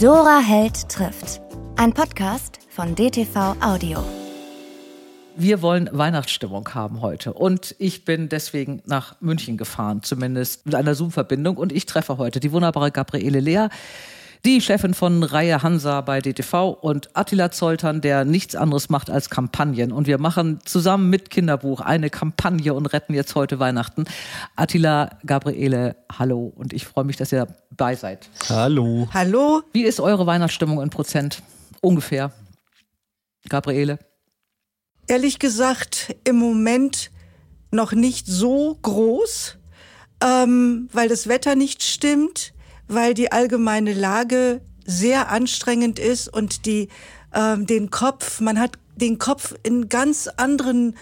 Dora Held trifft. Ein Podcast von DTV Audio. Wir wollen Weihnachtsstimmung haben heute und ich bin deswegen nach München gefahren, zumindest mit einer Zoom-Verbindung und ich treffe heute die wunderbare Gabriele Lea, die Chefin von Reihe Hansa bei DTV und Attila Zoltern, der nichts anderes macht als Kampagnen. Und wir machen zusammen mit Kinderbuch eine Kampagne und retten jetzt heute Weihnachten. Attila, Gabriele, hallo und ich freue mich, dass ihr dabei seid. Hallo. Hallo. Wie ist eure Weihnachtsstimmung in Prozent? Ungefähr. Gabriele? Ehrlich gesagt, im Moment noch nicht so groß, ähm, weil das Wetter nicht stimmt weil die allgemeine Lage sehr anstrengend ist und die äh, den Kopf, man hat den Kopf in ganz anderen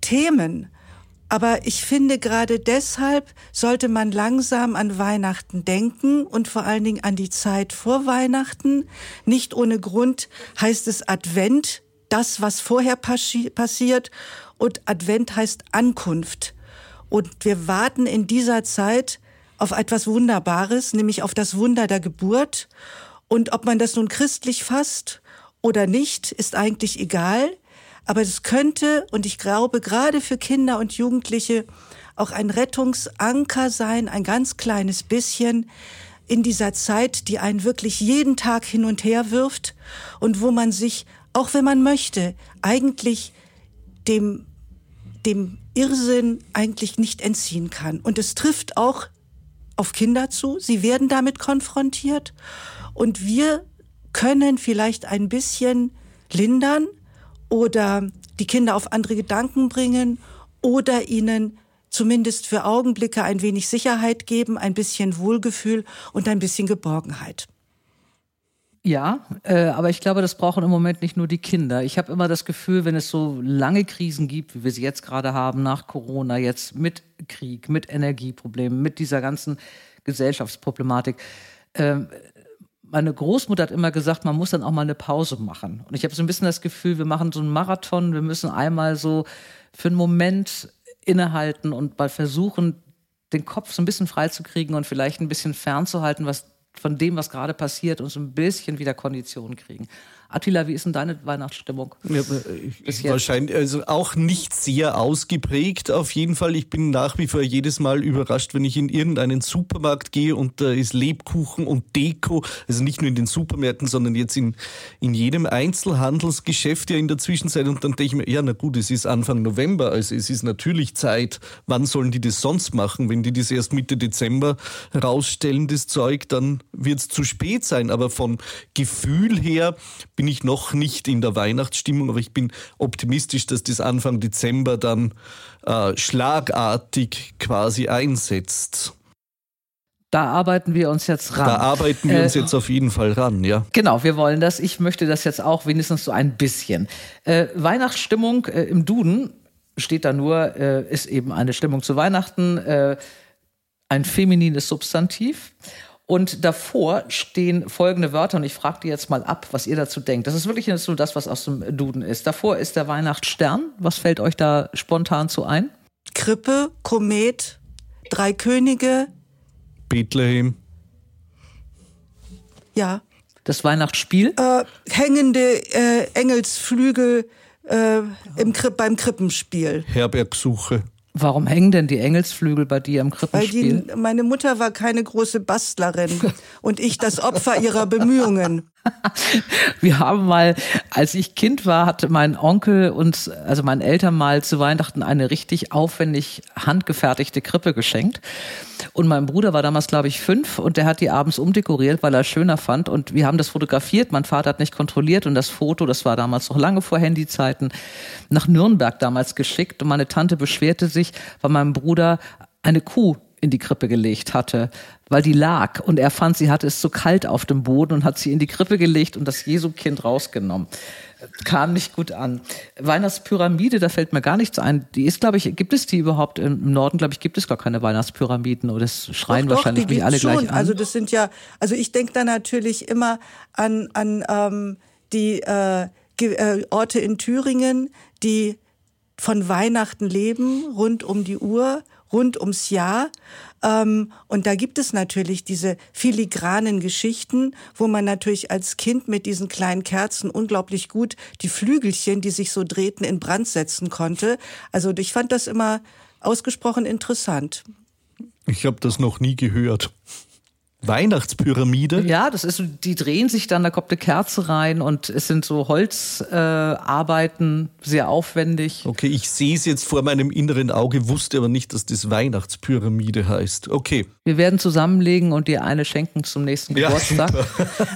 Themen. Aber ich finde, gerade deshalb sollte man langsam an Weihnachten denken und vor allen Dingen an die Zeit vor Weihnachten. Nicht ohne Grund heißt es Advent, das, was vorher passi passiert. Und Advent heißt Ankunft. Und wir warten in dieser Zeit auf etwas Wunderbares, nämlich auf das Wunder der Geburt. Und ob man das nun christlich fasst oder nicht, ist eigentlich egal. Aber es könnte, und ich glaube, gerade für Kinder und Jugendliche auch ein Rettungsanker sein, ein ganz kleines bisschen in dieser Zeit, die einen wirklich jeden Tag hin und her wirft und wo man sich, auch wenn man möchte, eigentlich dem, dem Irrsinn eigentlich nicht entziehen kann. Und es trifft auch auf Kinder zu. Sie werden damit konfrontiert. Und wir können vielleicht ein bisschen lindern oder die Kinder auf andere Gedanken bringen oder ihnen zumindest für Augenblicke ein wenig Sicherheit geben, ein bisschen Wohlgefühl und ein bisschen Geborgenheit. Ja, äh, aber ich glaube, das brauchen im Moment nicht nur die Kinder. Ich habe immer das Gefühl, wenn es so lange Krisen gibt, wie wir sie jetzt gerade haben, nach Corona, jetzt mit Krieg, mit Energieproblemen, mit dieser ganzen Gesellschaftsproblematik. Ähm, meine Großmutter hat immer gesagt, man muss dann auch mal eine Pause machen. Und ich habe so ein bisschen das Gefühl, wir machen so einen Marathon, wir müssen einmal so für einen Moment innehalten und mal versuchen, den Kopf so ein bisschen freizukriegen und vielleicht ein bisschen fernzuhalten, was von dem, was gerade passiert, und so ein bisschen wieder Konditionen kriegen. Attila, wie ist denn deine Weihnachtsstimmung? Ja, wahrscheinlich, also auch nicht sehr ausgeprägt auf jeden Fall. Ich bin nach wie vor jedes Mal überrascht, wenn ich in irgendeinen Supermarkt gehe und da ist Lebkuchen und Deko, also nicht nur in den Supermärkten, sondern jetzt in, in jedem Einzelhandelsgeschäft ja in der Zwischenzeit und dann denke ich mir, ja na gut, es ist Anfang November, also es ist natürlich Zeit, wann sollen die das sonst machen? Wenn die das erst Mitte Dezember rausstellen, das Zeug, dann wird es zu spät sein, aber vom Gefühl her bin ich noch nicht in der Weihnachtsstimmung, aber ich bin optimistisch, dass das Anfang Dezember dann äh, schlagartig quasi einsetzt. Da arbeiten wir uns jetzt ran. Da arbeiten wir äh, uns jetzt auf jeden Fall ran, ja. Genau, wir wollen das. Ich möchte das jetzt auch wenigstens so ein bisschen. Äh, Weihnachtsstimmung äh, im Duden steht da nur, äh, ist eben eine Stimmung zu Weihnachten, äh, ein feminines Substantiv. Und davor stehen folgende Wörter und ich frage dir jetzt mal ab, was ihr dazu denkt. Das ist wirklich so das, was aus dem Duden ist. Davor ist der Weihnachtsstern. Was fällt euch da spontan zu ein? Krippe, Komet, Drei Könige. Bethlehem. Ja. Das Weihnachtsspiel? Äh, hängende äh, Engelsflügel äh, im, beim Krippenspiel. Herbergsuche. Warum hängen denn die Engelsflügel bei dir im Krippenspiel? Weil die, meine Mutter war keine große Bastlerin und ich das Opfer ihrer Bemühungen. Wir haben mal, als ich Kind war, hatte mein Onkel uns, also meinen Eltern mal zu Weihnachten eine richtig aufwendig handgefertigte Krippe geschenkt. Und mein Bruder war damals, glaube ich, fünf und der hat die abends umdekoriert, weil er schöner fand. Und wir haben das fotografiert. Mein Vater hat nicht kontrolliert und das Foto, das war damals noch lange vor Handyzeiten, nach Nürnberg damals geschickt. Und meine Tante beschwerte sich, weil mein Bruder eine Kuh in die Krippe gelegt hatte, weil die lag und er fand, sie hatte es zu kalt auf dem Boden und hat sie in die Krippe gelegt und das Jesu-Kind rausgenommen. Kam nicht gut an. Weihnachtspyramide, da fällt mir gar nichts ein. Die ist, glaube ich, gibt es die überhaupt im Norden? Glaube ich, gibt es gar keine Weihnachtspyramiden oder das schreien doch, wahrscheinlich doch, nicht alle schon. gleich an. Also das sind ja, also ich denke da natürlich immer an an ähm, die äh, äh, Orte in Thüringen, die von Weihnachten leben, rund um die Uhr rund ums Jahr. Ähm, und da gibt es natürlich diese filigranen Geschichten, wo man natürlich als Kind mit diesen kleinen Kerzen unglaublich gut die Flügelchen, die sich so drehten, in Brand setzen konnte. Also ich fand das immer ausgesprochen interessant. Ich habe das noch nie gehört. Weihnachtspyramide. Ja, das ist so, die drehen sich dann, da kommt eine Kerze rein und es sind so Holzarbeiten, äh, sehr aufwendig. Okay, ich sehe es jetzt vor meinem inneren Auge, wusste aber nicht, dass das Weihnachtspyramide heißt. Okay. Wir werden zusammenlegen und dir eine schenken zum nächsten Geburtstag. Ja,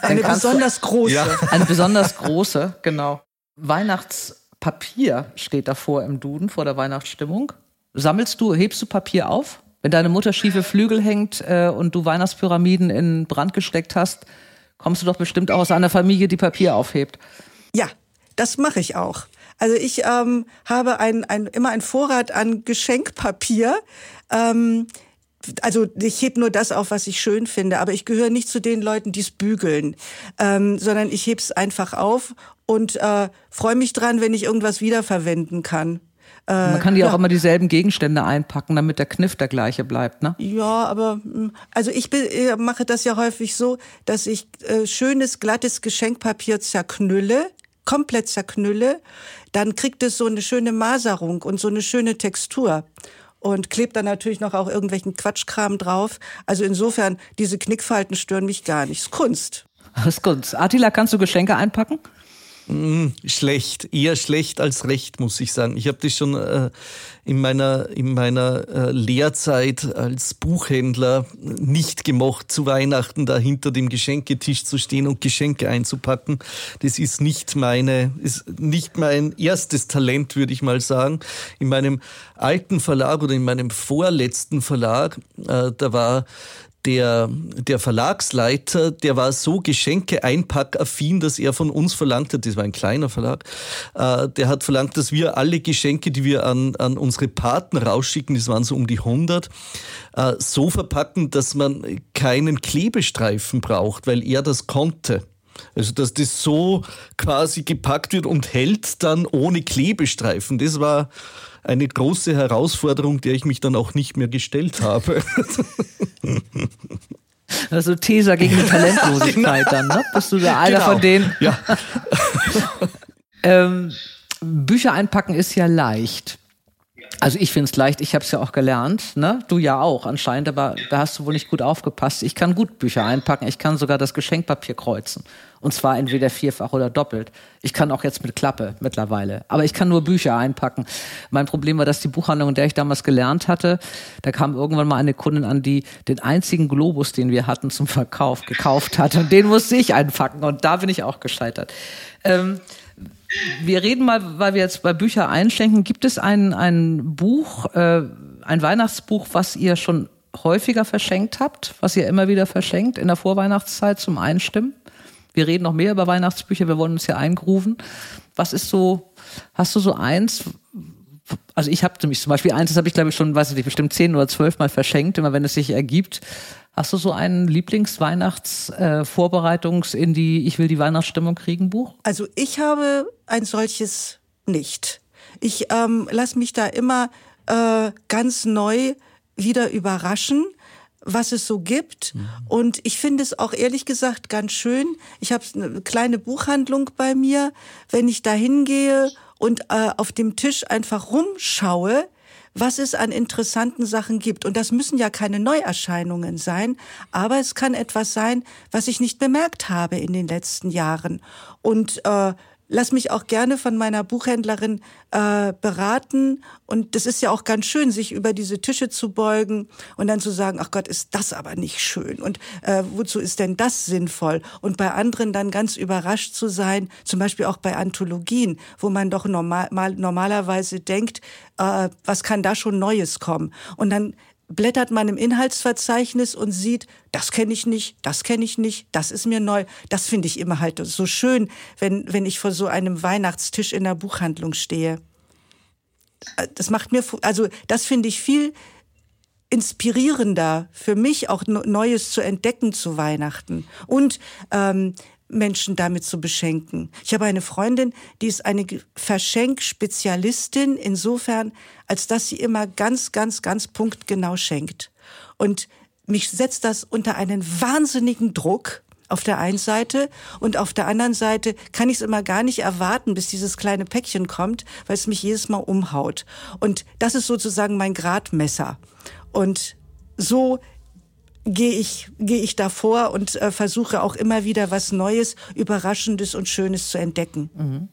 eine besonders große. Ja. Eine besonders große, genau. Weihnachtspapier steht davor im Duden, vor der Weihnachtsstimmung. Sammelst du, hebst du Papier auf? Wenn deine Mutter schiefe Flügel hängt äh, und du Weihnachtspyramiden in Brand gesteckt hast, kommst du doch bestimmt auch aus einer Familie, die Papier aufhebt. Ja, das mache ich auch. Also ich ähm, habe ein, ein, immer einen Vorrat an Geschenkpapier. Ähm, also ich heb nur das auf, was ich schön finde, aber ich gehöre nicht zu den Leuten, die es bügeln, ähm, sondern ich heb's einfach auf und äh, freue mich dran, wenn ich irgendwas wiederverwenden kann. Äh, Man kann die ja. auch immer dieselben Gegenstände einpacken, damit der Kniff der gleiche bleibt, ne? Ja, aber hm, also ich mache das ja häufig so, dass ich äh, schönes, glattes Geschenkpapier zerknülle, komplett zerknülle, dann kriegt es so eine schöne Maserung und so eine schöne Textur und klebt dann natürlich noch auch irgendwelchen Quatschkram drauf. Also insofern, diese Knickfalten stören mich gar nicht. Ist Kunst. Das ist Kunst. Attila, kannst du Geschenke einpacken? Mm, schlecht, eher schlecht als recht, muss ich sagen. Ich habe das schon äh, in meiner, in meiner äh, Lehrzeit als Buchhändler nicht gemocht, zu Weihnachten da hinter dem Geschenketisch zu stehen und Geschenke einzupacken. Das ist nicht meine, ist nicht mein erstes Talent, würde ich mal sagen. In meinem alten Verlag oder in meinem vorletzten Verlag, äh, da war der, der Verlagsleiter, der war so Geschenke-einpackaffin, dass er von uns verlangt hat, das war ein kleiner Verlag, äh, der hat verlangt, dass wir alle Geschenke, die wir an, an unsere Partner rausschicken, das waren so um die 100, äh, so verpacken, dass man keinen Klebestreifen braucht, weil er das konnte. Also, dass das so quasi gepackt wird und hält dann ohne Klebestreifen. Das war eine große Herausforderung, der ich mich dann auch nicht mehr gestellt habe. Also Teser gegen die Talentlosigkeit dann, ne? Bist du da einer genau. von denen? Ja. ähm, Bücher einpacken ist ja leicht. Also ich finde es leicht, ich habe es ja auch gelernt, ne? Du ja auch anscheinend, aber da hast du wohl nicht gut aufgepasst. Ich kann gut Bücher einpacken, ich kann sogar das Geschenkpapier kreuzen. Und zwar entweder vierfach oder doppelt. Ich kann auch jetzt mit Klappe mittlerweile. Aber ich kann nur Bücher einpacken. Mein Problem war, dass die Buchhandlung, in der ich damals gelernt hatte, da kam irgendwann mal eine Kundin an, die den einzigen Globus, den wir hatten zum Verkauf, gekauft hat. Und den musste ich einpacken. Und da bin ich auch gescheitert. Ähm, wir reden mal, weil wir jetzt bei Bücher einschenken. Gibt es ein, ein Buch, äh, ein Weihnachtsbuch, was ihr schon häufiger verschenkt habt, was ihr immer wieder verschenkt in der Vorweihnachtszeit zum Einstimmen? Wir reden noch mehr über Weihnachtsbücher, wir wollen uns ja eingrufen. Was ist so, hast du so eins? Also ich habe nämlich zum Beispiel eins, das habe ich glaube ich schon, weiß ich nicht, bestimmt zehn oder zwölf Mal verschenkt, immer wenn es sich ergibt. Hast du so ein Lieblingsweihnachtsvorbereitungs äh, in die Ich will die Weihnachtsstimmung kriegen Buch? Also ich habe ein solches nicht. Ich ähm, lasse mich da immer äh, ganz neu wieder überraschen was es so gibt. Mhm. Und ich finde es auch ehrlich gesagt ganz schön. Ich habe eine kleine Buchhandlung bei mir. Wenn ich da hingehe und äh, auf dem Tisch einfach rumschaue, was es an interessanten Sachen gibt. Und das müssen ja keine Neuerscheinungen sein, aber es kann etwas sein, was ich nicht bemerkt habe in den letzten Jahren. Und äh, lass mich auch gerne von meiner Buchhändlerin äh, beraten. Und das ist ja auch ganz schön, sich über diese Tische zu beugen und dann zu sagen, ach Gott, ist das aber nicht schön. Und äh, wozu ist denn das sinnvoll? Und bei anderen dann ganz überrascht zu sein, zum Beispiel auch bei Anthologien, wo man doch normal, normalerweise denkt, äh, was kann da schon Neues kommen? Und dann blättert man im Inhaltsverzeichnis und sieht, das kenne ich nicht, das kenne ich nicht, das ist mir neu. Das finde ich immer halt so schön, wenn, wenn ich vor so einem Weihnachtstisch in der Buchhandlung stehe. Das macht mir, also das finde ich viel inspirierender für mich auch Neues zu entdecken zu Weihnachten. Und ähm, Menschen damit zu beschenken. Ich habe eine Freundin, die ist eine Verschenkspezialistin insofern, als dass sie immer ganz, ganz, ganz punktgenau schenkt. Und mich setzt das unter einen wahnsinnigen Druck auf der einen Seite und auf der anderen Seite kann ich es immer gar nicht erwarten, bis dieses kleine Päckchen kommt, weil es mich jedes Mal umhaut. Und das ist sozusagen mein Gradmesser. Und so gehe ich, gehe ich davor und äh, versuche auch immer wieder was Neues, Überraschendes und Schönes zu entdecken. Mhm.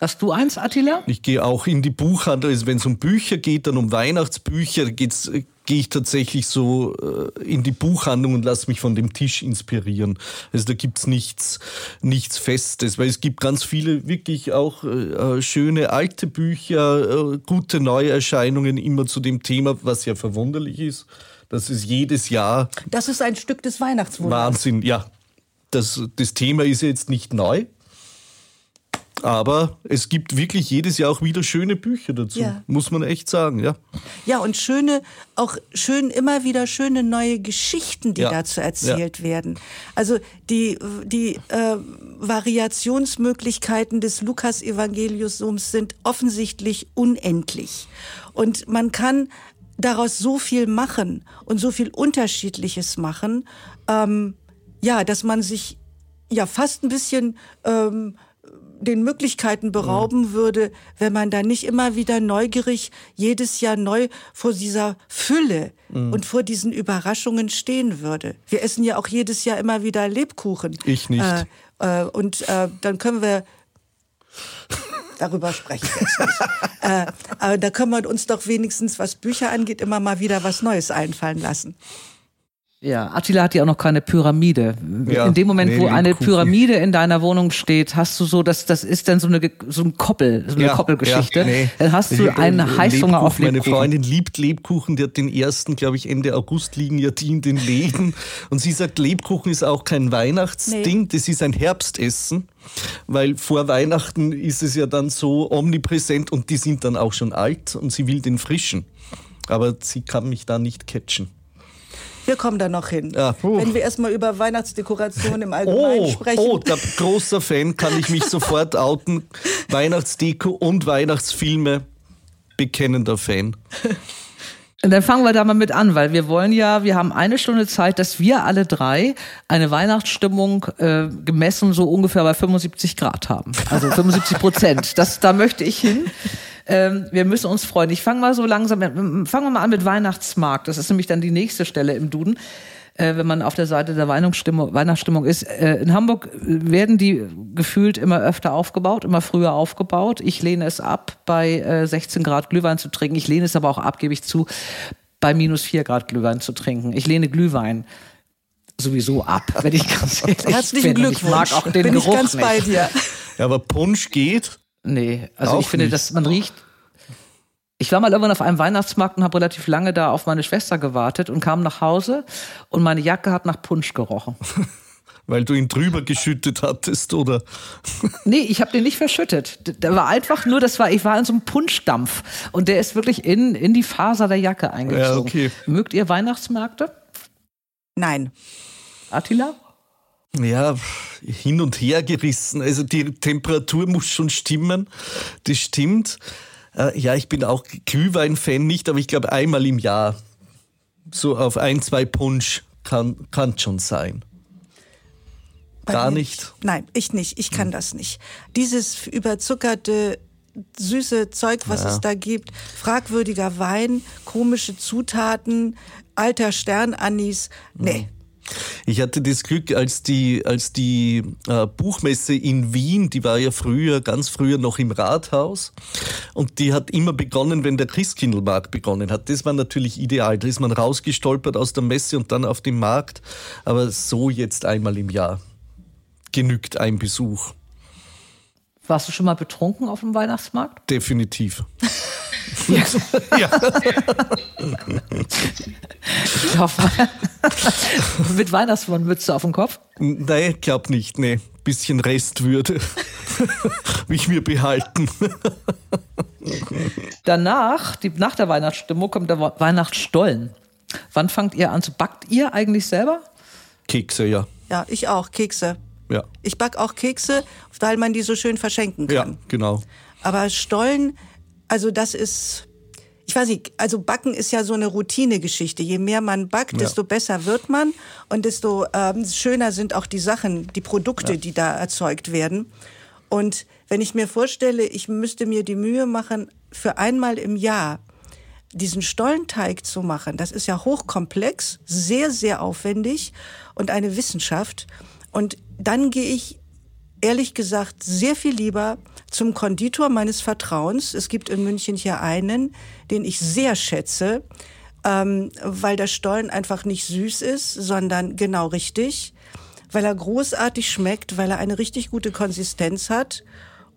Hast du eins, Attila? Ich gehe auch in die Buchhandlung, also wenn es um Bücher geht, dann um Weihnachtsbücher, geht's, äh, gehe ich tatsächlich so äh, in die Buchhandlung und lasse mich von dem Tisch inspirieren. Also da gibt's nichts, nichts Festes, weil es gibt ganz viele wirklich auch äh, schöne alte Bücher, äh, gute Neuerscheinungen immer zu dem Thema, was ja verwunderlich ist. Das ist jedes Jahr. Das ist ein Stück des Weihnachtswunders. Wahnsinn, ja. Das, das Thema ist jetzt nicht neu. Aber es gibt wirklich jedes Jahr auch wieder schöne Bücher dazu, ja. muss man echt sagen, ja. Ja, und schöne, auch schön, immer wieder schöne neue Geschichten, die ja. dazu erzählt ja. werden. Also die, die äh, Variationsmöglichkeiten des Lukas-Evangeliums sind offensichtlich unendlich. Und man kann daraus so viel machen und so viel Unterschiedliches machen, ähm, ja, dass man sich ja fast ein bisschen ähm, den Möglichkeiten berauben ja. würde, wenn man da nicht immer wieder neugierig jedes Jahr neu vor dieser Fülle mhm. und vor diesen Überraschungen stehen würde. Wir essen ja auch jedes Jahr immer wieder Lebkuchen. Ich nicht. Äh, äh, und äh, dann können wir darüber spreche ich jetzt nicht. äh, aber da können wir uns doch wenigstens, was Bücher angeht, immer mal wieder was Neues einfallen lassen. Ja, Attila hat ja auch noch keine Pyramide. Ja, in dem Moment, nee, wo eine Kuchen. Pyramide in deiner Wohnung steht, hast du so, das, das ist dann so eine, so ein Koppel, so eine ja, Koppelgeschichte. Ja, nee. Dann hast du einen Heißhunger auf Lebkuchen. Meine Freundin liebt Lebkuchen, die hat den ersten, glaube ich, Ende August liegen ja die in den Läden. Und sie sagt, Lebkuchen ist auch kein Weihnachtsding, nee. das ist ein Herbstessen. Weil vor Weihnachten ist es ja dann so omnipräsent und die sind dann auch schon alt und sie will den frischen. Aber sie kann mich da nicht catchen. Wir kommen da noch hin. Ja, Wenn wir erstmal über Weihnachtsdekoration im Allgemeinen oh, sprechen. Oh, der großer Fan kann ich mich sofort outen. Weihnachtsdeko und Weihnachtsfilme. Bekennender Fan. Und dann fangen wir da mal mit an, weil wir wollen ja, wir haben eine Stunde Zeit, dass wir alle drei eine Weihnachtsstimmung äh, gemessen so ungefähr bei 75 Grad haben. Also 75 Prozent. Das, da möchte ich hin. Ähm, wir müssen uns freuen. Ich fange mal so langsam, fangen wir mal an mit Weihnachtsmarkt. Das ist nämlich dann die nächste Stelle im Duden äh, wenn man auf der Seite der Weihnachtsstimmung, Weihnachtsstimmung ist. Äh, in Hamburg werden die gefühlt immer öfter aufgebaut, immer früher aufgebaut. Ich lehne es ab, bei äh, 16 Grad Glühwein zu trinken. Ich lehne es aber auch ab, gebe ich zu, bei minus 4 Grad Glühwein zu trinken. Ich lehne Glühwein sowieso ab, wenn ich ganz ehrlich Herzlichen bin. Glückwunsch. Ich mag auch den bin Geruch ich ganz nicht. bei dir. Ja, aber Punsch geht. Nee, also Auch ich finde, nicht. dass man riecht. Ich war mal irgendwann auf einem Weihnachtsmarkt und habe relativ lange da auf meine Schwester gewartet und kam nach Hause und meine Jacke hat nach Punsch gerochen. Weil du ihn drüber geschüttet hattest, oder? Nee, ich habe den nicht verschüttet. Der war einfach nur, das war, ich war in so einem Punschdampf und der ist wirklich in, in die Faser der Jacke eingezogen. Ja, okay. Mögt ihr Weihnachtsmärkte? Nein. Attila? Ja, hin und her gerissen. Also die Temperatur muss schon stimmen. Das stimmt. Äh, ja, ich bin auch Glühwein-Fan nicht, aber ich glaube einmal im Jahr. So auf ein, zwei Punsch kann, kann schon sein. Bei Gar nicht? Nein, ich nicht. Ich kann hm. das nicht. Dieses überzuckerte süße Zeug, was ja. es da gibt, fragwürdiger Wein, komische Zutaten, alter Sternanis. Nee, hm. Ich hatte das Glück, als die, als die äh, Buchmesse in Wien, die war ja früher, ganz früher noch im Rathaus und die hat immer begonnen, wenn der Christkindlmarkt begonnen hat. Das war natürlich ideal. Da ist man rausgestolpert aus der Messe und dann auf dem Markt. Aber so jetzt einmal im Jahr genügt ein Besuch. Warst du schon mal betrunken auf dem Weihnachtsmarkt? Definitiv. ja. ja. ich hoffe, mit Weihnachtsmannmütze auf dem Kopf? Nein, glaub nicht, nee. Bisschen Restwürde will ich mir behalten. Danach, die, nach der Weihnachtsstimmung, kommt der Weihnachtsstollen. Wann fangt ihr an zu backt ihr eigentlich selber? Kekse, ja. Ja, ich auch, Kekse. Ja. Ich back auch Kekse, weil man die so schön verschenken kann. Ja, genau. Aber Stollen, also das ist, ich weiß nicht, also Backen ist ja so eine Routinegeschichte. Je mehr man backt, Ja. desto besser wird man und desto ähm, schöner sind auch die Sachen, die Produkte, die da erzeugt werden. Und wenn ich mir vorstelle, ich müsste mir die Mühe machen, für einmal im Jahr diesen Stollenteig zu machen, das ist ja hochkomplex, sehr, sehr aufwendig und eine Wissenschaft. Und dann gehe ich ehrlich gesagt sehr viel lieber zum Konditor meines Vertrauens. Es gibt in München hier einen, den ich sehr schätze, ähm, weil der Stollen einfach nicht süß ist, sondern genau richtig, weil er großartig schmeckt, weil er eine richtig gute Konsistenz hat.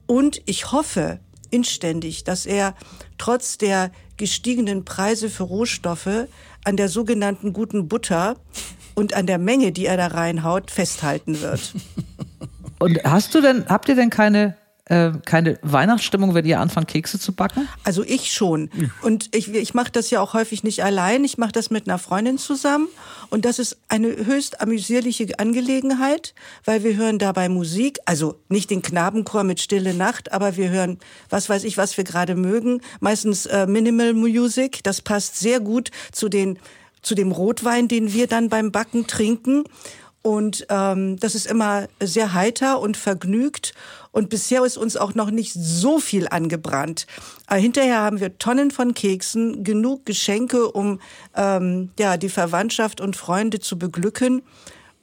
Und ich hoffe inständig, dass er trotz der gestiegenen Preise für Rohstoffe an der sogenannten guten Butter und an der Menge, die er da reinhaut, festhalten wird. Und hast du denn, habt ihr denn keine, äh, keine Weihnachtsstimmung, wenn ihr anfangt, Kekse zu backen? Also ich schon. Und ich, ich mache das ja auch häufig nicht allein. Ich mache das mit einer Freundin zusammen. Und das ist eine höchst amüsierliche Angelegenheit, weil wir hören dabei Musik. Also nicht den Knabenchor mit Stille Nacht, aber wir hören, was weiß ich, was wir gerade mögen. Meistens äh, Minimal Music. Das passt sehr gut zu den zu dem Rotwein, den wir dann beim Backen trinken. Und ähm, das ist immer sehr heiter und vergnügt. Und bisher ist uns auch noch nicht so viel angebrannt. Aber hinterher haben wir Tonnen von Keksen, genug Geschenke, um ähm, ja die Verwandtschaft und Freunde zu beglücken.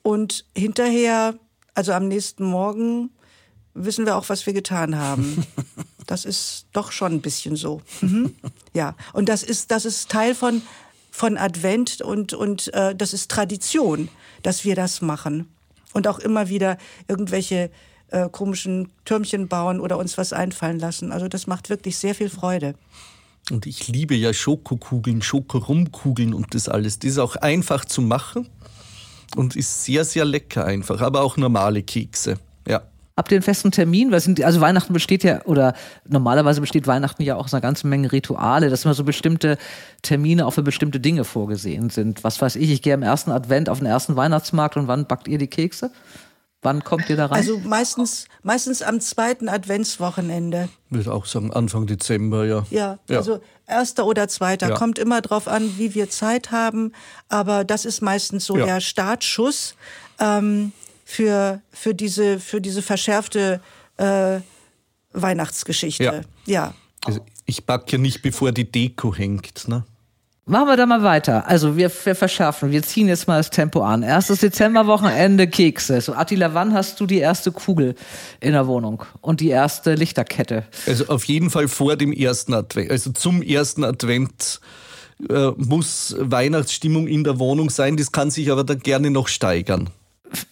Und hinterher, also am nächsten Morgen, wissen wir auch, was wir getan haben. Das ist doch schon ein bisschen so. Mhm. Ja, und das ist das ist Teil von von Advent und und äh, das ist Tradition, dass wir das machen und auch immer wieder irgendwelche äh, komischen Türmchen bauen oder uns was einfallen lassen. Also das macht wirklich sehr viel Freude. Und ich liebe ja Schokokugeln, Schokorumkugeln und das alles. Das ist auch einfach zu machen und ist sehr, sehr lecker einfach. Aber auch normale Kekse. Ja. Habt ihr einen festen Termin? Weil sind, also Weihnachten besteht ja, oder normalerweise besteht Weihnachten ja auch aus einer ganzen Menge Rituale, dass immer so bestimmte Termine auch für bestimmte Dinge vorgesehen sind. Was weiß ich, ich gehe am ersten Advent auf den ersten Weihnachtsmarkt und wann backt ihr die Kekse? Wann kommt ihr da rein? Also meistens meistens am zweiten Adventswochenende. Würde auch sagen, Anfang Dezember, ja. Ja, also erster oder zweiter. Ja. Kommt immer drauf an, wie wir Zeit haben. Aber das ist meistens so Ja. der Startschuss ähm, für, für, diese, für diese verschärfte äh, Weihnachtsgeschichte. Ja. ja. Also ich backe ja nicht, bevor die Deko hängt. Ne? Machen wir da mal weiter. Also wir, wir verschärfen, wir ziehen jetzt mal das Tempo an. Erstes Dezemberwochenende Kekse. So Attila, wann hast du die erste Kugel in der Wohnung und die erste Lichterkette? Also auf jeden Fall vor dem ersten Advent. Also zum ersten Advent äh, muss Weihnachtsstimmung in der Wohnung sein. Das kann sich aber dann gerne noch steigern.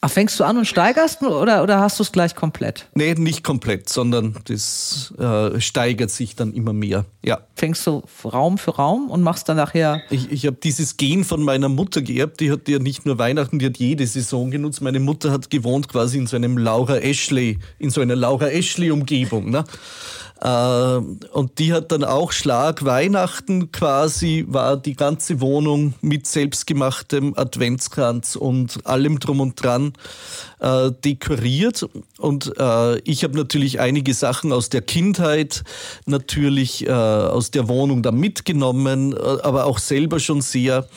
Ach, fängst du an und steigerst oder, oder hast du es gleich komplett? Nee, nicht komplett, sondern das äh, steigert sich dann immer mehr. Ja. Fängst du Raum für Raum und machst dann nachher Ich, ich habe dieses Gen von meiner Mutter geerbt. Die hat ja nicht nur Weihnachten, die hat jede Saison genutzt. Meine Mutter hat gewohnt quasi in so einem Laura Ashley, in so einer Laura Ashley Umgebung. Ne? Äh, und die hat dann auch Schlag. Weihnachten quasi, war die ganze Wohnung mit selbstgemachtem Adventskranz und allem drum und dran äh, dekoriert. Und äh, ich habe natürlich einige Sachen aus der Kindheit natürlich äh, aus der Wohnung da mitgenommen, äh, aber auch selber schon sehr,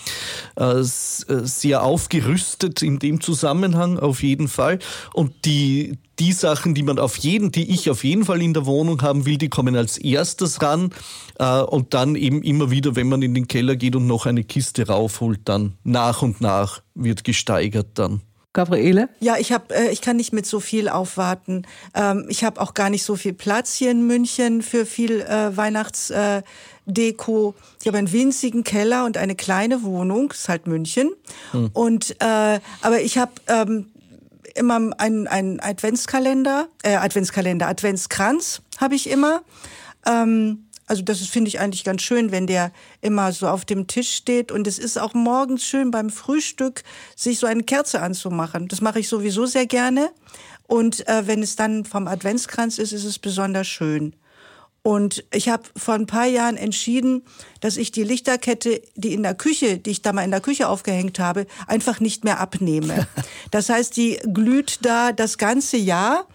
äh, äh, sehr aufgerüstet in dem Zusammenhang auf jeden Fall. Und die, die Sachen, die man auf jeden, die ich auf jeden Fall in der Wohnung haben will, die kommen als erstes ran äh, und dann eben immer wieder, wenn man in den Keller geht und noch eine Kiste raufholt, dann nach und nach wird gesteigert dann. Gabriele? Ja, ich hab, äh, ich kann nicht mit so viel aufwarten. Ähm, ich habe auch gar nicht so viel Platz hier in München für viel äh, Weihnachtsdeko. Äh, ich habe einen winzigen Keller und eine kleine Wohnung, ist halt München. Und äh, aber ich habe ähm, immer einen, einen Adventskalender, äh, Adventskalender, Adventskranz habe ich immer. Ähm, also das finde ich eigentlich ganz schön, wenn der immer so auf dem Tisch steht. Und es ist auch morgens schön beim Frühstück, sich so eine Kerze anzumachen. Das mache ich sowieso sehr gerne. Und äh, wenn es dann vom Adventskranz ist, ist es besonders schön. Und ich habe vor ein paar Jahren entschieden, dass ich die Lichterkette, die in der Küche, die ich da mal in der Küche aufgehängt habe, einfach nicht mehr abnehme. Das heißt, die glüht da das ganze Jahr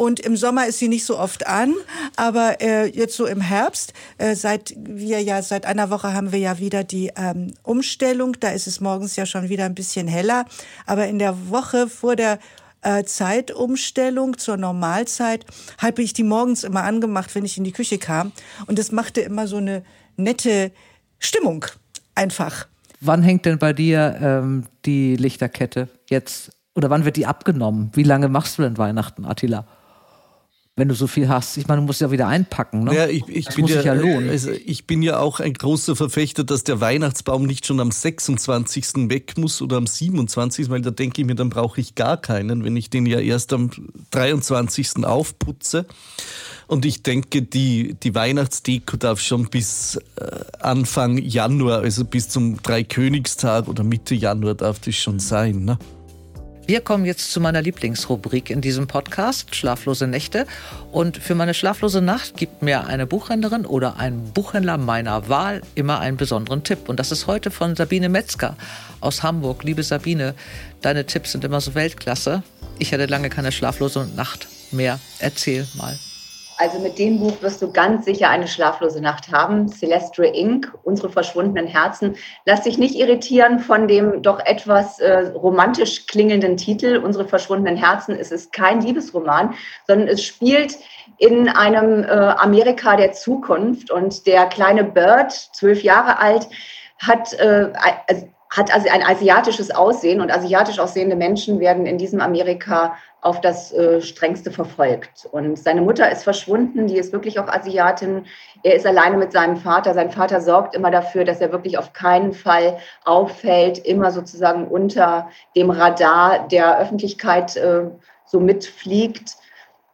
und im Sommer ist sie nicht so oft an, aber äh, jetzt so im Herbst, äh, seit wir ja seit einer Woche haben wir ja wieder die ähm, Umstellung. Da ist es morgens ja schon wieder ein bisschen heller, aber in der Woche vor der äh, Zeitumstellung zur Normalzeit habe ich die morgens immer angemacht, wenn ich in die Küche kam. Und das machte immer so eine nette Stimmung einfach. Wann hängt denn bei dir ähm, die Lichterkette jetzt? Oder wann wird die abgenommen? Wie lange machst du denn Weihnachten, Attila? Wenn du so viel hast. Ich meine, du musst ja wieder einpacken. Ne? Ja, ich, ich das bin muss ja, sich ja lohnen. Also ich bin ja auch ein großer Verfechter, dass der Weihnachtsbaum nicht schon am 26. weg muss oder am 27., weil da denke ich mir, dann brauche ich gar keinen, wenn ich den ja erst am 23. aufputze. Und ich denke, die, die Weihnachtsdeko darf schon bis äh, Anfang Januar, also bis zum Dreikönigstag oder Mitte Januar darf das schon sein. Ne? Wir kommen jetzt zu meiner Lieblingsrubrik in diesem Podcast, Schlaflose Nächte. Und für meine schlaflose Nacht gibt mir eine Buchhändlerin oder ein Buchhändler meiner Wahl immer einen besonderen Tipp. Und das ist heute von Sabine Metzger aus Hamburg. Liebe Sabine, deine Tipps sind immer so Weltklasse. Ich hatte lange keine schlaflose Nacht mehr. Erzähl mal. Also mit dem Buch wirst du ganz sicher eine schlaflose Nacht haben. Celestre Inc., unsere verschwundenen Herzen. Lass dich nicht irritieren von dem doch etwas äh, romantisch klingenden Titel, Unsere verschwundenen Herzen. Es ist kein Liebesroman, sondern es spielt in einem äh, Amerika der Zukunft. Und der kleine Bird, zwölf Jahre alt, hat, äh, hat also ein asiatisches Aussehen und asiatisch aussehende Menschen werden in diesem Amerika auf das äh, strengste verfolgt. Und seine Mutter ist verschwunden, die ist wirklich auch Asiatin. Er ist alleine mit seinem Vater. Sein Vater sorgt immer dafür, dass er wirklich auf keinen Fall auffällt, immer sozusagen unter dem Radar der Öffentlichkeit äh, so mitfliegt.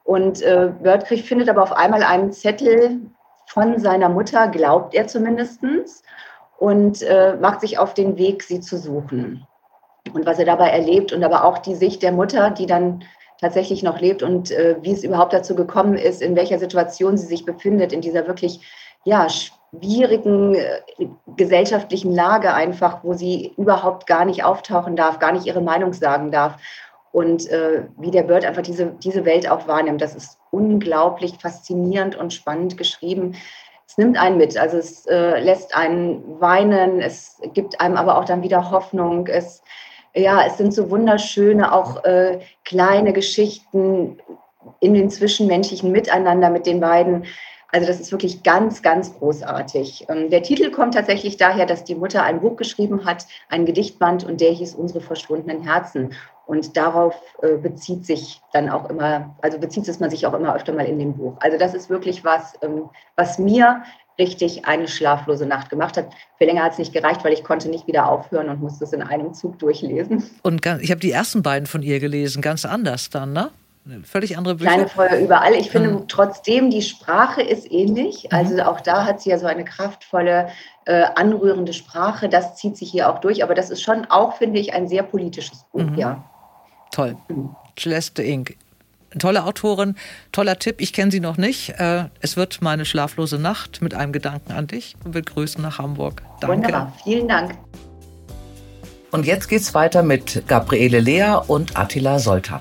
Und äh, Birdkrieg findet aber auf einmal einen Zettel von seiner Mutter, glaubt er zumindestens, und äh, macht sich auf den Weg, sie zu suchen und was er dabei erlebt und aber auch die Sicht der Mutter, die dann tatsächlich noch lebt und äh, wie es überhaupt dazu gekommen ist, in welcher Situation sie sich befindet, in dieser wirklich ja, schwierigen äh, gesellschaftlichen Lage einfach, wo sie überhaupt gar nicht auftauchen darf, gar nicht ihre Meinung sagen darf. Und äh, wie der Bird einfach diese, diese Welt auch wahrnimmt, das ist unglaublich faszinierend und spannend geschrieben. Es nimmt einen mit, also es äh, lässt einen weinen, es gibt einem aber auch dann wieder Hoffnung. Es, ja, es sind so wunderschöne, auch äh, kleine Geschichten in den zwischenmenschlichen Miteinander mit den beiden. Also das ist wirklich ganz, ganz großartig. Ähm, der Titel kommt tatsächlich daher, dass die Mutter ein Buch geschrieben hat, ein Gedichtband, und der hieß Unsere verschwundenen Herzen. Und darauf äh, bezieht sich dann auch immer, also bezieht es man sich auch immer öfter mal in dem Buch. Also das ist wirklich was, ähm, was mir richtig eine schlaflose Nacht gemacht hat. Für länger hat es nicht gereicht, weil ich konnte nicht wieder aufhören und musste es in einem Zug durchlesen. Und ich habe die ersten beiden von ihr gelesen, ganz anders dann, ne? Völlig andere Bücher. Kleine Feuer überall. Ich finde mhm. trotzdem, die Sprache ist ähnlich. Mhm. Also auch da hat sie ja so eine kraftvolle, äh, anrührende Sprache. Das zieht sich hier auch durch. Aber das ist schon auch, finde ich, ein sehr politisches Buch, mhm. ja. Toll. Mhm. Celeste Inc tolle Autorin, toller Tipp. Ich kenne sie noch nicht. Äh, es wird meine schlaflose Nacht mit einem Gedanken an dich und mit Grüßen nach Hamburg. Danke. Wunderbar, vielen Dank. Und jetzt geht's weiter mit Gabriele Lea und Attila Soltan.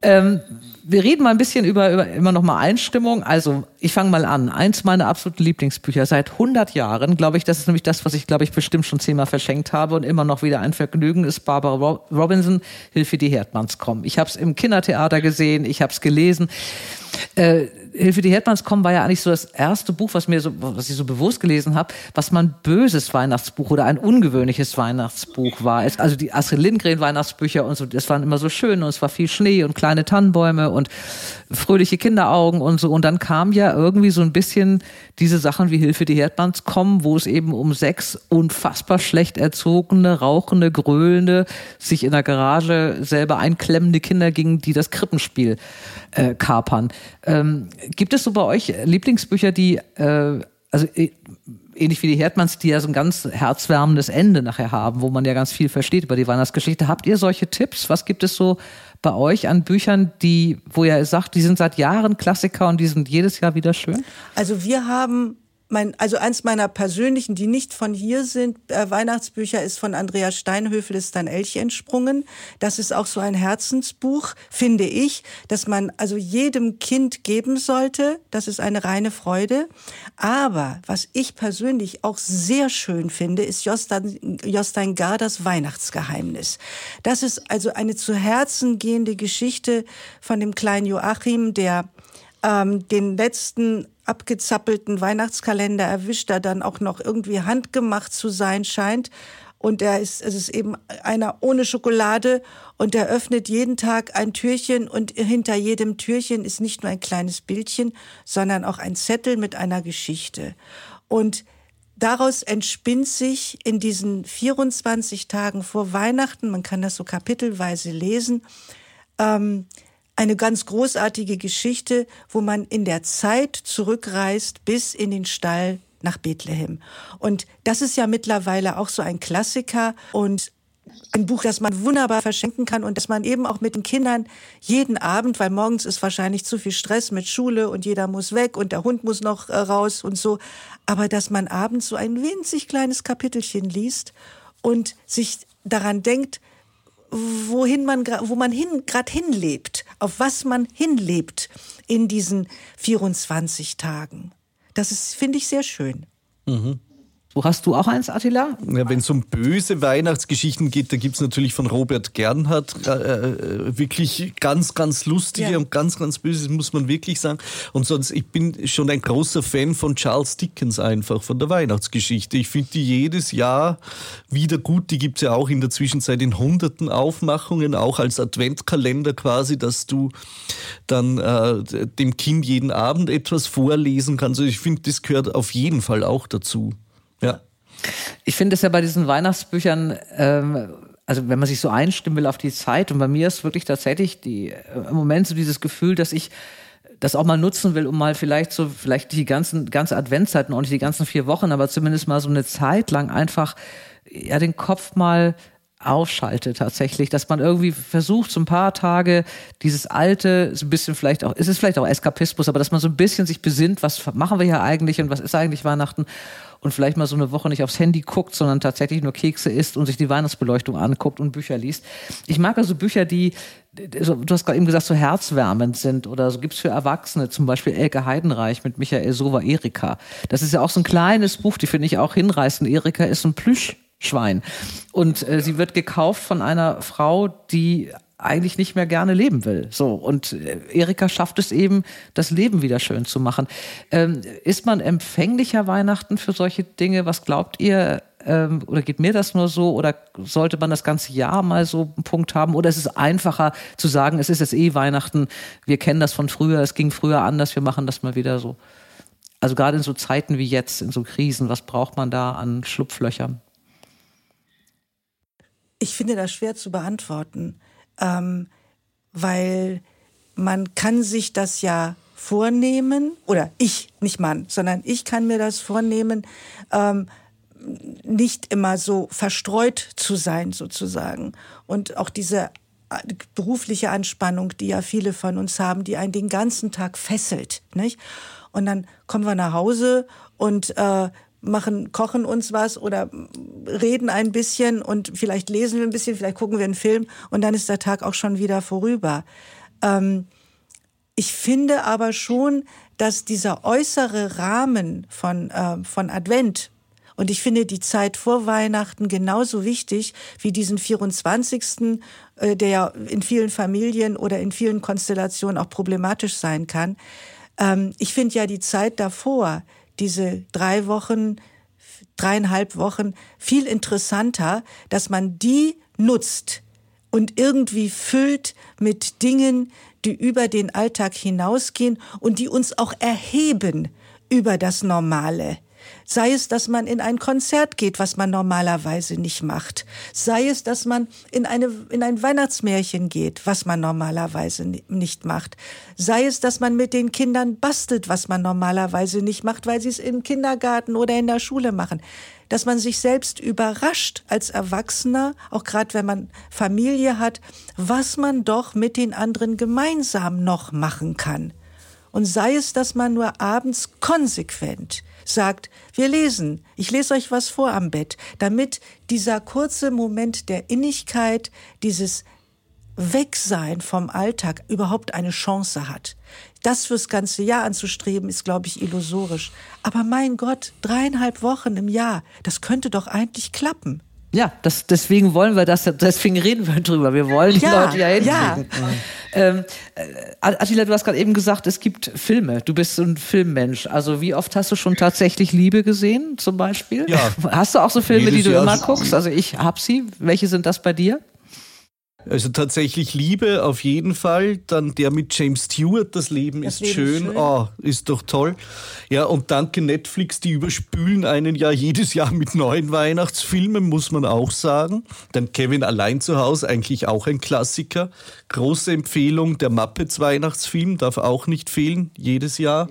Ähm, wir reden mal ein bisschen über, über immer noch mal Einstimmung. Also ich fange mal an. Eins meiner absoluten Lieblingsbücher seit 100 Jahren, glaube ich, das ist nämlich das, was ich, glaube ich, bestimmt schon zehnmal verschenkt habe und immer noch wieder ein Vergnügen ist Barbara Robinson, Hilfe die Herdmanns kommen. Ich habe es im Kindertheater gesehen, ich habe es gelesen. Äh, Hilfe die Erdmanns kommen war ja eigentlich so das erste Buch, was mir so, was ich so bewusst gelesen habe, was man böses Weihnachtsbuch oder ein ungewöhnliches Weihnachtsbuch war. Es, also die Astrid Lindgren Weihnachtsbücher und so, das waren immer so schön und es war viel Schnee und kleine Tannenbäume und fröhliche Kinderaugen und so. Und dann kam ja irgendwie so ein bisschen diese Sachen wie Hilfe die Herdmanns kommen, wo es eben um sechs unfassbar schlecht erzogene, rauchende, gröhlende, sich in der Garage selber einklemmende Kinder ging, die das Krippenspiel äh, kapern. Ähm, gibt es so bei euch Lieblingsbücher, die, äh, also äh, ähnlich wie die Herdmanns, die ja so ein ganz herzwärmendes Ende nachher haben, wo man ja ganz viel versteht über die Weihnachtsgeschichte. Habt ihr solche Tipps? Was gibt es so bei euch an Büchern, die, wo ihr sagt, die sind seit Jahren Klassiker und die sind jedes Jahr wieder schön? Also wir haben mein, also eins meiner persönlichen, die nicht von hier sind, äh, Weihnachtsbücher ist von Andreas Steinhöfel, ist dann Elch entsprungen. Das ist auch so ein Herzensbuch, finde ich, dass man also jedem Kind geben sollte. Das ist eine reine Freude. Aber was ich persönlich auch sehr schön finde, ist Jostein, Jostein Garders Weihnachtsgeheimnis. Das ist also eine zu Herzen gehende Geschichte von dem kleinen Joachim, der ähm, den letzten abgezappelten Weihnachtskalender erwischt, der dann auch noch irgendwie handgemacht zu sein scheint. Und er ist, es ist eben einer ohne Schokolade und er öffnet jeden Tag ein Türchen und hinter jedem Türchen ist nicht nur ein kleines Bildchen, sondern auch ein Zettel mit einer Geschichte. Und daraus entspinnt sich in diesen 24 Tagen vor Weihnachten, man kann das so kapitelweise lesen, ähm, eine ganz großartige Geschichte, wo man in der Zeit zurückreist bis in den Stall nach Bethlehem. Und das ist ja mittlerweile auch so ein Klassiker und ein Buch, das man wunderbar verschenken kann und das man eben auch mit den Kindern jeden Abend, weil morgens ist wahrscheinlich zu viel Stress mit Schule und jeder muss weg und der Hund muss noch äh, raus und so, aber dass man abends so ein winzig kleines Kapitelchen liest und sich daran denkt, wohin man, wo man hin, gerade hinlebt, auf was man hinlebt in diesen 24 Tagen. Das ist, finde ich, sehr schön. Mhm. Wo hast du auch eins, Attila? Ja, Wenn es um böse Weihnachtsgeschichten geht, da gibt es natürlich von Robert Gernhardt äh, äh, wirklich ganz, ganz lustige ja. und ganz, ganz böse, muss man wirklich sagen. Und sonst, ich bin schon ein großer Fan von Charles Dickens einfach, von der Weihnachtsgeschichte. Ich finde die jedes Jahr wieder gut. Die gibt es ja auch in der Zwischenzeit in hunderten Aufmachungen, auch als Adventkalender quasi, dass du dann äh, dem Kind jeden Abend etwas vorlesen kannst. Also ich finde, das gehört auf jeden Fall auch dazu. Ja. Ich finde es ja bei diesen Weihnachtsbüchern, ähm, also wenn man sich so einstimmen will auf die Zeit, und bei mir ist wirklich tatsächlich die, äh, im Moment so dieses Gefühl, dass ich das auch mal nutzen will, um mal vielleicht so, vielleicht die ganzen, ganze Adventszeiten, auch nicht die ganzen vier Wochen, aber zumindest mal so eine Zeit lang einfach, ja, den Kopf mal ausschalte tatsächlich, dass man irgendwie versucht, so ein paar Tage dieses alte, so ein bisschen vielleicht auch, ist es vielleicht auch Eskapismus, aber dass man so ein bisschen sich besinnt, was machen wir hier eigentlich und was ist eigentlich Weihnachten und vielleicht mal so eine Woche nicht aufs Handy guckt, sondern tatsächlich nur Kekse isst und sich die Weihnachtsbeleuchtung anguckt und Bücher liest. Ich mag also Bücher, die, du hast gerade eben gesagt, so herzwärmend sind oder so gibt's für Erwachsene, zum Beispiel Elke Heidenreich mit Michael Sova Erika. Das ist ja auch so ein kleines Buch, die finde ich auch hinreißend. Erika ist ein Plüschschwein und äh, sie wird gekauft von einer Frau, die eigentlich nicht mehr gerne leben will. So und äh, Erika schafft es eben, das Leben wieder schön zu machen. Ähm, ist man empfänglicher Weihnachten für solche Dinge? Was glaubt ihr? Ähm, oder geht mir das nur so? Oder sollte man das ganze Jahr mal so einen Punkt haben? Oder ist es einfacher zu sagen, es ist jetzt eh Weihnachten, wir kennen das von früher, es ging früher anders, wir machen das mal wieder so. Also gerade in so Zeiten wie jetzt, in so Krisen, was braucht man da an Schlupflöchern? Ich finde das schwer zu beantworten ähm, weil man kann sich das ja vornehmen, oder ich, nicht Mann, sondern ich kann mir das vornehmen, ähm, nicht immer so verstreut zu sein sozusagen. Und auch diese äh, berufliche Anspannung, die ja viele von uns haben, die einen den ganzen Tag fesselt. Nicht? Und dann kommen wir nach Hause und äh, machen, kochen uns was oder reden ein bisschen und vielleicht lesen wir ein bisschen, vielleicht gucken wir einen Film und dann ist der Tag auch schon wieder vorüber. Ähm, ich finde aber schon, dass dieser äußere Rahmen von, äh, von Advent und ich finde die Zeit vor Weihnachten genauso wichtig wie diesen 24., äh, der ja in vielen Familien oder in vielen Konstellationen auch problematisch sein kann. Ähm, ich finde ja die Zeit davor, diese drei Wochen, dreieinhalb Wochen viel interessanter, dass man die nutzt und irgendwie füllt mit Dingen, die über den Alltag hinausgehen und die uns auch erheben über das Normale. Sei es, dass man in ein Konzert geht, was man normalerweise nicht macht. Sei es, dass man in, eine, in ein Weihnachtsmärchen geht, was man normalerweise nicht macht. Sei es, dass man mit den Kindern bastelt, was man normalerweise nicht macht, weil sie es im Kindergarten oder in der Schule machen. Dass man sich selbst überrascht als Erwachsener, auch gerade wenn man Familie hat, was man doch mit den anderen gemeinsam noch machen kann. Und sei es, dass man nur abends konsequent sagt, wir lesen, ich lese euch was vor am Bett, damit dieser kurze Moment der Innigkeit, dieses Wegsein vom Alltag überhaupt eine Chance hat. Das fürs ganze Jahr anzustreben, ist, glaube ich, illusorisch. Aber mein Gott, dreieinhalb Wochen im Jahr, das könnte doch eigentlich klappen. Ja, das, deswegen wollen wir das, deswegen reden wir drüber. Wir wollen die ja, Leute ja hinkriegen. Ja. Ähm, äh, Attila, du hast gerade eben gesagt, es gibt Filme. Du bist so ein Filmmensch. Also wie oft hast du schon tatsächlich Liebe gesehen, zum Beispiel? Ja. Hast du auch so Filme, Jedes die du Jahr immer guckst? Also ich hab sie. Welche sind das bei dir? Also tatsächlich Liebe auf jeden Fall. Dann der mit James Stewart, das Leben das ist Leben schön. schön. Oh, ist doch toll. Ja, und danke Netflix, die überspülen einen ja jedes Jahr mit neuen Weihnachtsfilmen, muss man auch sagen. Dann Kevin allein zu Hause, eigentlich auch ein Klassiker. Große Empfehlung, der Muppets Weihnachtsfilm darf auch nicht fehlen, jedes Jahr.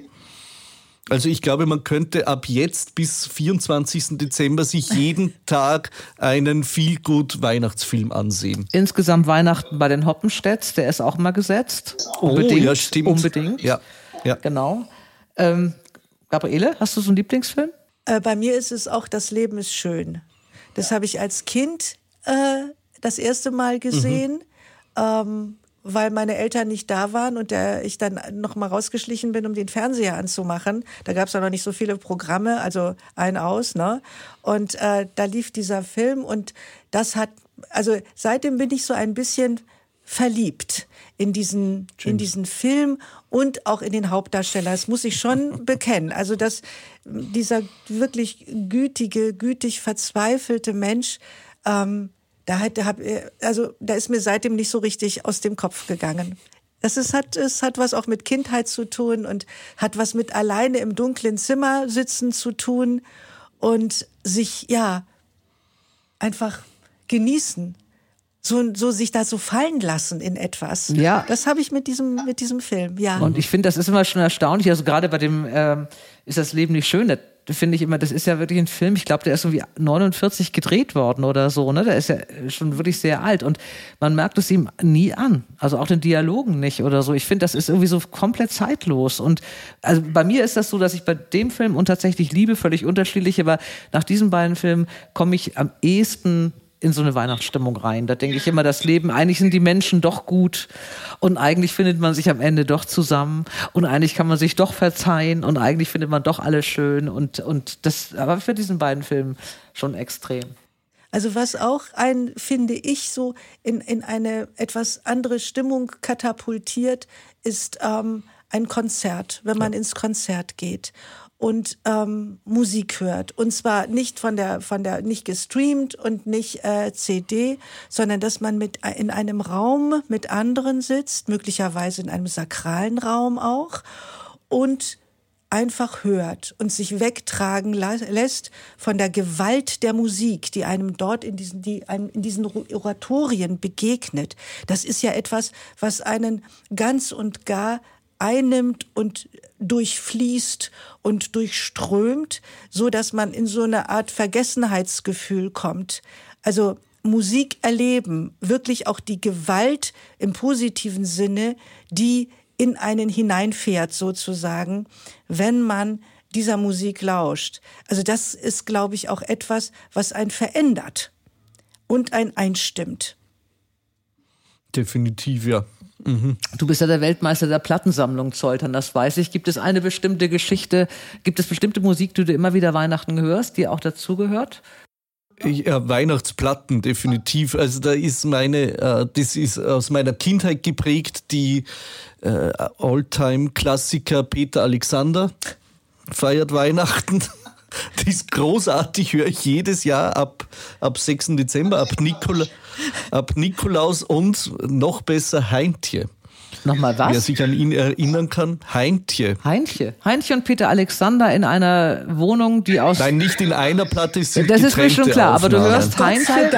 Also ich glaube, man könnte ab jetzt bis 24. Dezember sich jeden Tag einen Feelgood Weihnachtsfilm ansehen. Insgesamt Weihnachten bei den Hoppenstedts, der ist auch mal gesetzt. Unbedingt. Oh, ja, stimmt. Unbedingt. Ja, ja. Genau. Ähm, Gabriele, hast du so einen Lieblingsfilm? Äh, bei mir ist es auch Das Leben ist schön. Das habe ich als Kind äh, das erste Mal gesehen. Mhm. Ähm, weil meine Eltern nicht da waren und der, ich dann noch mal rausgeschlichen bin, um den Fernseher anzumachen. Da gab es ja noch nicht so viele Programme, also ein aus, ne? Und äh, da lief dieser Film und das hat, also seitdem bin ich so ein bisschen verliebt in diesen, in diesen Film und auch in den Hauptdarsteller. Das muss ich schon bekennen. Also, dass dieser wirklich gütige, gütig verzweifelte Mensch, ähm, da hat, hab, also da ist mir seitdem nicht so richtig aus dem Kopf gegangen. Das ist, hat, es hat was auch mit Kindheit zu tun und hat was mit alleine im dunklen Zimmer sitzen zu tun und sich, ja, einfach genießen. So, so sich da so fallen lassen in etwas. Ja. Das habe ich mit diesem, mit diesem Film, ja. Und ich finde, das ist immer schon erstaunlich. Also gerade bei dem ähm, ist das Leben nicht schön finde ich immer, das ist ja wirklich ein Film, ich glaube, der ist irgendwie 49 gedreht worden oder so, ne? Der ist ja schon wirklich sehr alt und man merkt es ihm nie an. Also auch den Dialogen nicht oder so. Ich finde, das ist irgendwie so komplett zeitlos. Und also bei mir ist das so, dass ich bei dem Film und tatsächlich Liebe völlig unterschiedlich, aber nach diesen beiden Filmen komme ich am ehesten in so eine Weihnachtsstimmung rein. Da denke ich immer, das Leben, eigentlich sind die Menschen doch gut und eigentlich findet man sich am Ende doch zusammen und eigentlich kann man sich doch verzeihen und eigentlich findet man doch alles schön und, und das, aber für diesen beiden Filmen schon extrem. Also was auch ein, finde ich, so in, in eine etwas andere Stimmung katapultiert, ist ähm, ein Konzert, wenn man ins Konzert geht und ähm, Musik hört. Und zwar nicht von der, von der, nicht gestreamt und nicht äh, CD, sondern dass man mit äh, in einem Raum mit anderen sitzt, möglicherweise in einem sakralen Raum auch, und einfach hört und sich wegtragen lässt von der Gewalt der Musik, die einem dort in diesen, die einem in diesen Oratorien begegnet. Das ist ja etwas, was einen ganz und gar einnimmt und durchfließt und durchströmt, so dass man in so eine Art Vergessenheitsgefühl kommt. Also Musik erleben, wirklich auch die Gewalt im positiven Sinne, die in einen hineinfährt sozusagen, wenn man dieser Musik lauscht. Also das ist, glaube ich, auch etwas, was einen verändert und ein einstimmt. Definitiv, ja. Du bist ja der Weltmeister der Plattensammlung, Zoltern, das weiß ich. Gibt es eine bestimmte Geschichte, gibt es bestimmte Musik, die du immer wieder Weihnachten hörst, die auch dazugehört? Ja, Weihnachtsplatten, definitiv. Also da ist meine, äh, das ist aus meiner Kindheit geprägt, die äh, Alltime-Klassiker Peter Alexander feiert Weihnachten. Die ist großartig, höre ich jedes Jahr ab, ab 6. Dezember, ab, Nikola, ab Nikolaus und noch besser Heintje. Nochmal was? Wer sich an ihn erinnern kann, Heintje. Heintje. Heintje und Peter Alexander in einer Wohnung, die aus. Nein, nicht in einer Platte. Ist das ist mir schon klar, aber du hörst Heintje.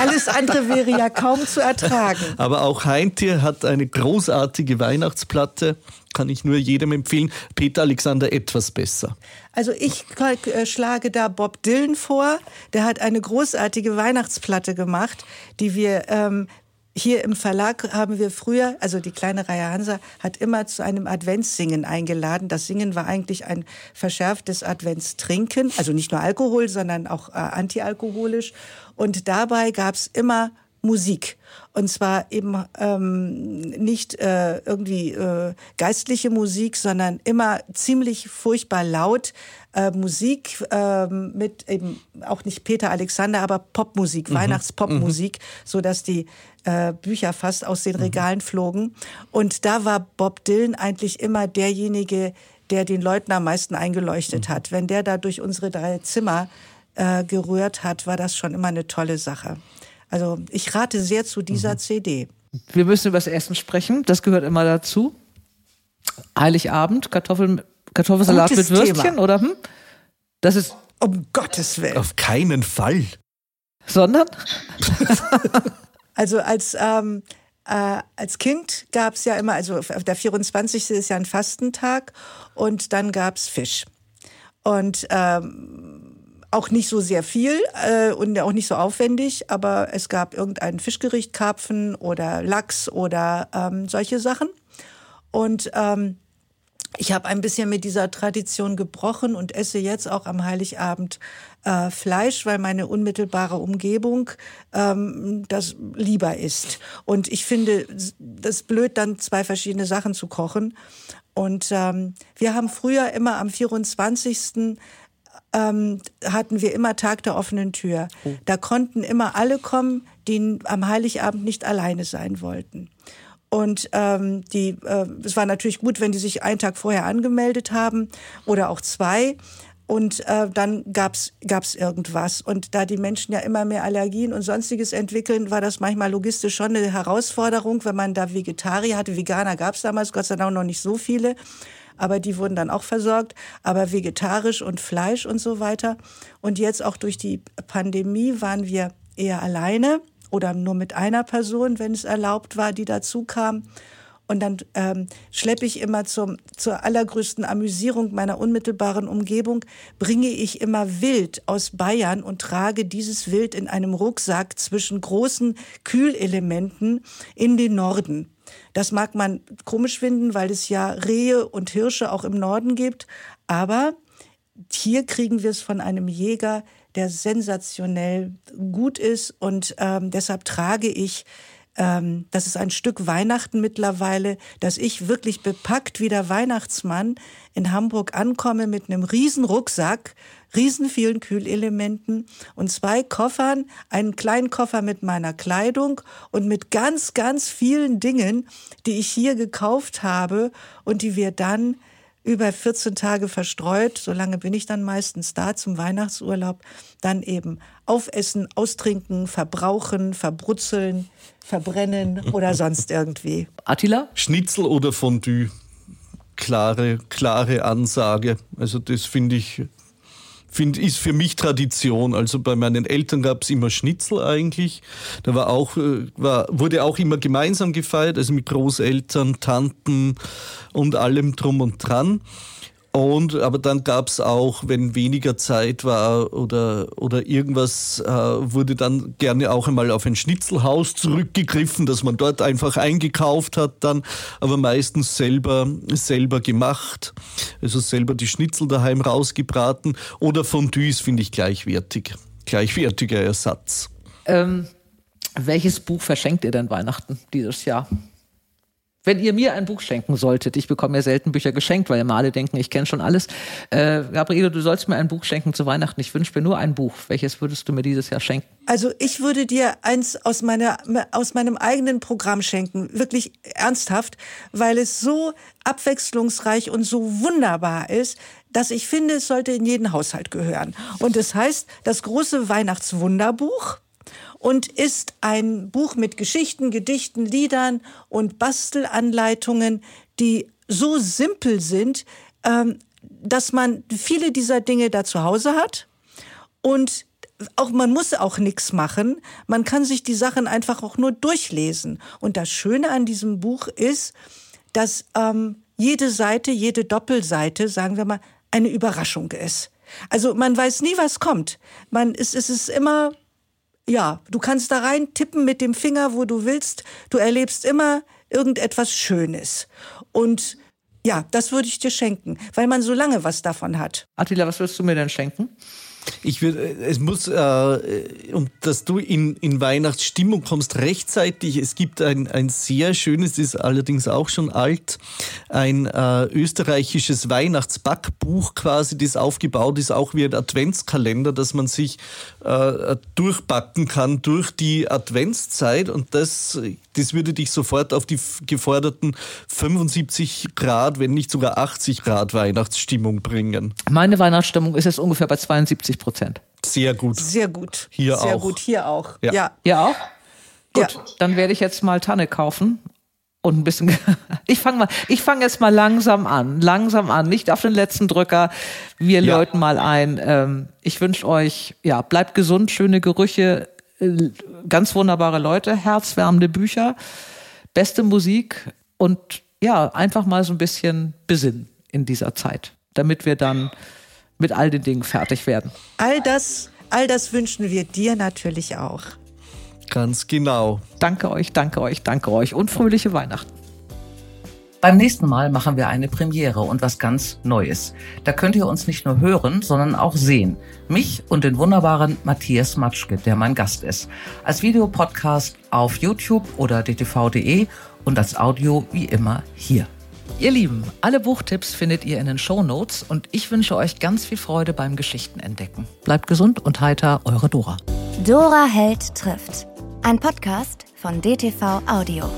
Alles andere wäre ja kaum zu ertragen. Aber auch Heintje hat eine großartige Weihnachtsplatte kann ich nur jedem empfehlen. Peter Alexander etwas besser. Also ich äh, schlage da Bob Dylan vor. Der hat eine großartige Weihnachtsplatte gemacht, die wir ähm, hier im Verlag haben wir früher, also die kleine Reihe Hansa hat immer zu einem Adventssingen eingeladen. Das Singen war eigentlich ein verschärftes Adventstrinken, also nicht nur Alkohol, sondern auch äh, antialkoholisch. Und dabei gab es immer Musik. Und zwar eben ähm, nicht äh, irgendwie äh, geistliche Musik, sondern immer ziemlich furchtbar laut äh, Musik äh, mit eben auch nicht Peter Alexander, aber Popmusik, mhm. Weihnachtspopmusik, mhm. so dass die äh, Bücher fast aus den mhm. Regalen mhm. flogen. Und da war Bob Dylan eigentlich immer derjenige, der den Leuten am meisten eingeleuchtet mhm. hat. Wenn der da durch unsere drei Zimmer äh, gerührt hat, war das schon immer eine tolle Sache. Also ich rate sehr zu dieser mhm. CD. Wir müssen über das Essen sprechen, das gehört immer dazu. Heiligabend, Kartoffeln, Kartoffelsalat Gutes mit Würstchen, Thema. oder? Hm? Das ist. Um Gottes Willen. Auf keinen Fall. Sondern? also als, ähm, äh, als Kind gab es ja immer, also der 24. ist ja ein Fastentag und dann gab es Fisch. Und ähm, auch nicht so sehr viel äh, und auch nicht so aufwendig, aber es gab irgendein Fischgericht, Karpfen oder Lachs oder ähm, solche Sachen. Und ähm, ich habe ein bisschen mit dieser Tradition gebrochen und esse jetzt auch am Heiligabend äh, Fleisch, weil meine unmittelbare Umgebung ähm, das lieber ist. Und ich finde das blöd, dann zwei verschiedene Sachen zu kochen. Und ähm, wir haben früher immer am 24 ähm, hatten wir immer Tag der offenen Tür. Oh. Da konnten immer alle kommen, die am Heiligabend nicht alleine sein wollten. Und ähm, die, äh, es war natürlich gut, wenn die sich einen Tag vorher angemeldet haben oder auch zwei. Und äh, dann gab's gab's irgendwas. Und da die Menschen ja immer mehr Allergien und sonstiges entwickeln, war das manchmal logistisch schon eine Herausforderung, wenn man da Vegetarier hatte. Veganer gab's damals, Gott sei Dank noch nicht so viele aber die wurden dann auch versorgt, aber vegetarisch und Fleisch und so weiter. Und jetzt auch durch die Pandemie waren wir eher alleine oder nur mit einer Person, wenn es erlaubt war, die dazu kam. Und dann ähm, schleppe ich immer zum, zur allergrößten Amüsierung meiner unmittelbaren Umgebung, bringe ich immer Wild aus Bayern und trage dieses Wild in einem Rucksack zwischen großen Kühlelementen in den Norden. Das mag man komisch finden, weil es ja Rehe und Hirsche auch im Norden gibt. Aber hier kriegen wir es von einem Jäger, der sensationell gut ist. Und ähm, deshalb trage ich ähm, das ist ein Stück Weihnachten mittlerweile, dass ich wirklich bepackt wie der Weihnachtsmann in Hamburg ankomme mit einem riesen Rucksack, riesen vielen Kühlelementen und zwei Koffern, einen kleinen Koffer mit meiner Kleidung und mit ganz, ganz vielen Dingen, die ich hier gekauft habe und die wir dann über 14 Tage verstreut, so lange bin ich dann meistens da zum Weihnachtsurlaub, dann eben aufessen, austrinken, verbrauchen, verbrutzeln, verbrennen oder sonst irgendwie. Attila? Schnitzel oder Fondue? Klare, klare Ansage. Also das finde ich find, ist für mich Tradition. Also bei meinen Eltern gab es immer Schnitzel eigentlich. Da war auch, äh, war, wurde auch immer gemeinsam gefeiert, also mit Großeltern, Tanten und allem drum und dran. Und, aber dann gab es auch, wenn weniger Zeit war oder, oder irgendwas, äh, wurde dann gerne auch einmal auf ein Schnitzelhaus zurückgegriffen, dass man dort einfach eingekauft hat dann, aber meistens selber, selber gemacht. Also selber die Schnitzel daheim rausgebraten oder Fondues finde ich gleichwertig. Gleichwertiger Ersatz. Ähm, welches Buch verschenkt ihr denn Weihnachten dieses Jahr? Wenn ihr mir ein Buch schenken solltet, ich bekomme ja selten Bücher geschenkt, weil immer alle denken, ich kenne schon alles. Äh, Gabriele, du sollst mir ein Buch schenken zu Weihnachten. Ich wünsche mir nur ein Buch. Welches würdest du mir dieses Jahr schenken? Also ich würde dir eins aus, meiner, aus meinem eigenen Programm schenken. Wirklich ernsthaft, weil es so abwechslungsreich und so wunderbar ist, dass ich finde, es sollte in jeden Haushalt gehören. Und es heißt das große Weihnachtswunderbuch und ist ein Buch mit Geschichten, Gedichten, Liedern und Bastelanleitungen, die so simpel sind, ähm, dass man viele dieser Dinge da zu Hause hat und auch man muss auch nichts machen. Man kann sich die Sachen einfach auch nur durchlesen. Und das Schöne an diesem Buch ist, dass ähm, jede Seite, jede Doppelseite, sagen wir mal, eine Überraschung ist. Also man weiß nie, was kommt. Man ist, es ist immer, ja, du kannst da rein tippen mit dem Finger, wo du willst. Du erlebst immer irgendetwas Schönes. Und ja, das würde ich dir schenken, weil man so lange was davon hat. Attila, was würdest du mir denn schenken? Ich würde, es muss, äh, und dass du in, in Weihnachtsstimmung kommst rechtzeitig. Es gibt ein, ein sehr schönes, ist allerdings auch schon alt, ein äh, österreichisches Weihnachtsbackbuch quasi, das aufgebaut ist, auch wie ein Adventskalender, dass man sich äh, durchbacken kann durch die Adventszeit. Und das, das würde dich sofort auf die geforderten 75 Grad, wenn nicht sogar 80 Grad Weihnachtsstimmung bringen. Meine Weihnachtsstimmung ist jetzt ungefähr bei 72 Prozent. Sehr gut. Sehr gut. Hier Sehr auch. gut, hier auch. Ja. ja. Ja auch? Gut, Ja. dann werde ich jetzt mal Tanne kaufen und ein bisschen. Ich fange mal, ich fange jetzt mal langsam an, langsam an, nicht auf den letzten Drücker. Wir Ja. läuten mal ein. Ähm, Ich wünsche euch, ja, bleibt gesund, schöne Gerüche, äh, ganz wunderbare Leute, herzwärmende Bücher, beste Musik und ja, einfach mal so ein bisschen besinnen in dieser Zeit, damit wir dann mit all den Dingen fertig werden. All das, all das wünschen wir dir natürlich auch. Ganz genau. Danke euch, danke euch, danke euch und fröhliche Weihnachten. Beim nächsten Mal machen wir eine Premiere und was ganz Neues. Da könnt ihr uns nicht nur hören, sondern auch sehen. Mich und den wunderbaren Matthias Matschke, der mein Gast ist. Als Videopodcast auf YouTube oder dtv.de und als Audio wie immer hier. Ihr Lieben, alle Buchtipps findet ihr in den Shownotes und ich wünsche euch ganz viel Freude beim Geschichtenentdecken. Bleibt gesund und heiter, eure Dora. Dora Held trifft. Ein Podcast von DTV Audio.